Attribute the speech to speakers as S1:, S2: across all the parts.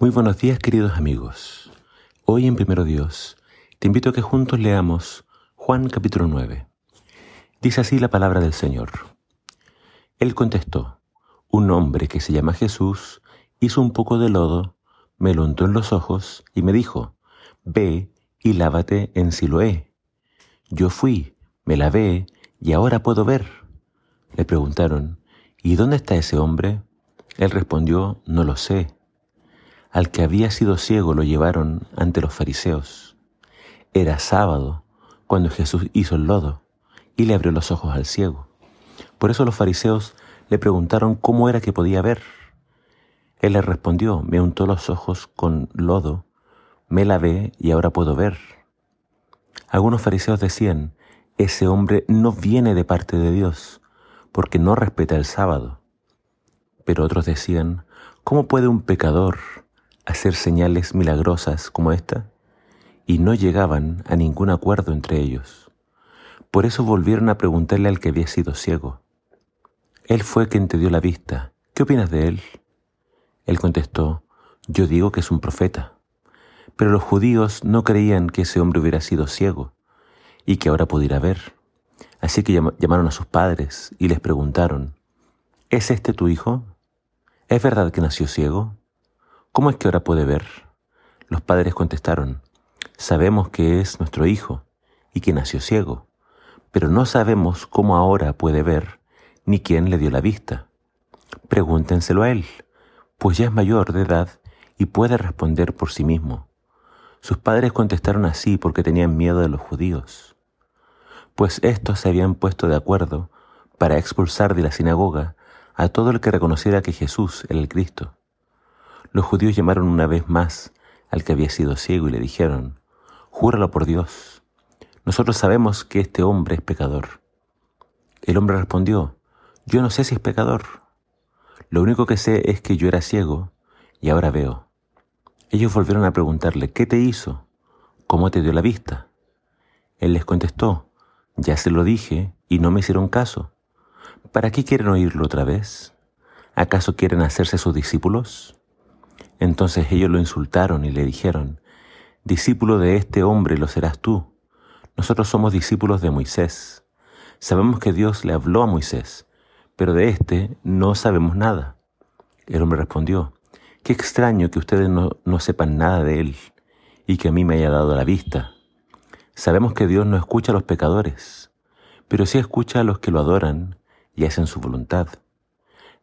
S1: Muy buenos días queridos amigos. Hoy en Primero Dios te invito a que juntos leamos Juan capítulo 9. Dice así la palabra del Señor. Él contestó, un hombre que se llama Jesús hizo un poco de lodo, me lo untó en los ojos y me dijo, ve y lávate en Siloé. Yo fui, me lavé y ahora puedo ver. Le preguntaron, ¿y dónde está ese hombre? Él respondió, no lo sé. Al que había sido ciego lo llevaron ante los fariseos. Era sábado cuando Jesús hizo el lodo y le abrió los ojos al ciego. Por eso los fariseos le preguntaron cómo era que podía ver. Él les respondió, me untó los ojos con lodo, me lavé y ahora puedo ver. Algunos fariseos decían, ese hombre no viene de parte de Dios, porque no respeta el sábado. Pero otros decían, ¿cómo puede un pecador hacer señales milagrosas como esta, y no llegaban a ningún acuerdo entre ellos. Por eso volvieron a preguntarle al que había sido ciego. Él fue quien te dio la vista. ¿Qué opinas de él? Él contestó, yo digo que es un profeta. Pero los judíos no creían que ese hombre hubiera sido ciego y que ahora pudiera ver. Así que llamaron a sus padres y les preguntaron, ¿es este tu hijo? ¿Es verdad que nació ciego? ¿Cómo es que ahora puede ver? Los padres contestaron, sabemos que es nuestro hijo y que nació ciego, pero no sabemos cómo ahora puede ver ni quién le dio la vista. Pregúntenselo a él, pues ya es mayor de edad y puede responder por sí mismo. Sus padres contestaron así porque tenían miedo de los judíos, pues estos se habían puesto de acuerdo para expulsar de la sinagoga a todo el que reconociera que Jesús era el Cristo. Los judíos llamaron una vez más al que había sido ciego y le dijeron, Júralo por Dios, nosotros sabemos que este hombre es pecador. El hombre respondió, Yo no sé si es pecador. Lo único que sé es que yo era ciego y ahora veo. Ellos volvieron a preguntarle, ¿qué te hizo? ¿Cómo te dio la vista? Él les contestó, ya se lo dije y no me hicieron caso. ¿Para qué quieren oírlo otra vez? ¿Acaso quieren hacerse sus discípulos? Entonces ellos lo insultaron y le dijeron, Discípulo de este hombre lo serás tú. Nosotros somos discípulos de Moisés. Sabemos que Dios le habló a Moisés, pero de éste no sabemos nada. El hombre respondió, Qué extraño que ustedes no, no sepan nada de él y que a mí me haya dado la vista. Sabemos que Dios no escucha a los pecadores, pero sí escucha a los que lo adoran y hacen su voluntad.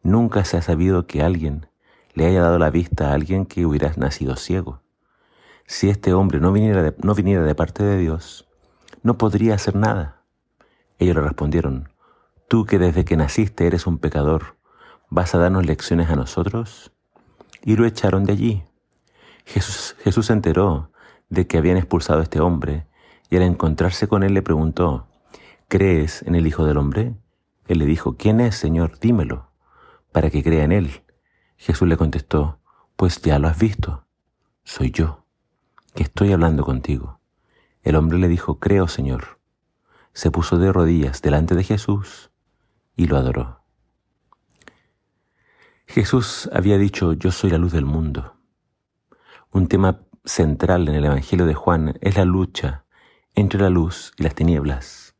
S1: Nunca se ha sabido que alguien le haya dado la vista a alguien que hubiera nacido ciego. Si este hombre no viniera de, no viniera de parte de Dios, no podría hacer nada. Ellos le respondieron, tú que desde que naciste eres un pecador, ¿vas a darnos lecciones a nosotros? Y lo echaron de allí. Jesús, Jesús se enteró de que habían expulsado a este hombre y al encontrarse con él le preguntó, ¿crees en el Hijo del Hombre? Él le dijo, ¿quién es, Señor? Dímelo, para que crea en él. Jesús le contestó, pues ya lo has visto, soy yo, que estoy hablando contigo. El hombre le dijo, creo, Señor. Se puso de rodillas delante de Jesús y lo adoró. Jesús había dicho, yo soy la luz del mundo. Un tema central en el Evangelio de Juan es la lucha entre la luz y las tinieblas.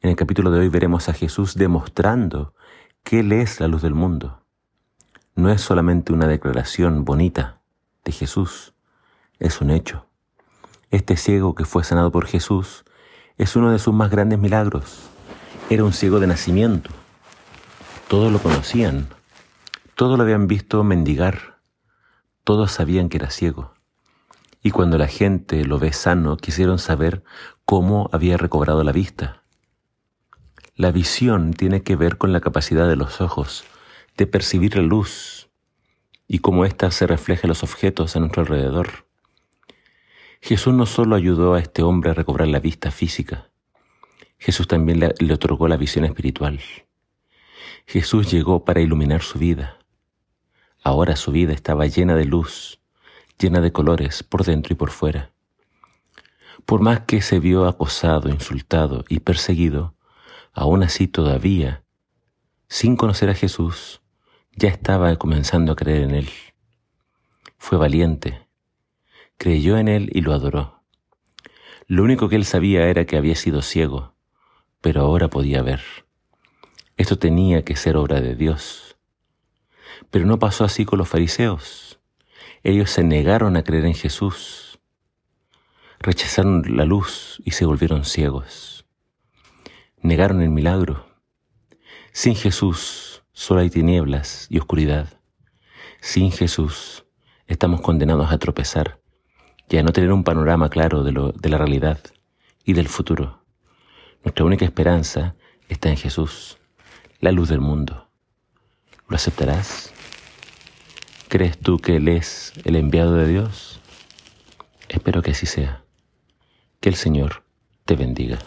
S1: En el capítulo de hoy veremos a Jesús demostrando que Él es la luz del mundo no es solamente una declaración bonita de Jesús, es un hecho. Este ciego que fue sanado por Jesús es uno de sus más grandes milagros. Era un ciego de nacimiento. Todos lo conocían, todos lo habían visto mendigar, todos sabían que era ciego. Y cuando la gente lo ve sano, quisieron saber cómo había recobrado la vista. La visión tiene que ver con la capacidad de los ojos de percibir la luz y cómo ésta se refleja en los objetos a nuestro alrededor. Jesús no solo ayudó a este hombre a recobrar la vista física, Jesús también le, le otorgó la visión espiritual. Jesús llegó para iluminar su vida. Ahora su vida estaba llena de luz, llena de colores por dentro y por fuera. Por más que se vio acosado, insultado y perseguido, aún así todavía, sin conocer a Jesús, ya estaba comenzando a creer en Él. fue valiente, creyó en Él y lo adoró. Lo único que él sabía era que había sido ciego, pero ahora podía ver. Esto tenía que ser obra de Dios. Pero no pasó así con los fariseos. Ellos se negaron a creer en Jesús, rechazaron la luz y se volvieron ciegos. Negaron el milagro. Sin Jesús solo hay tinieblas y oscuridad. Sin Jesús estamos condenados a tropezar y a no tener un panorama claro de, lo, de la realidad y del futuro. Nuestra única esperanza está en Jesús, la luz del mundo. ¿Lo aceptarás? ¿Crees tú que Él es el enviado de Dios? Espero que así sea. Que el Señor te bendiga.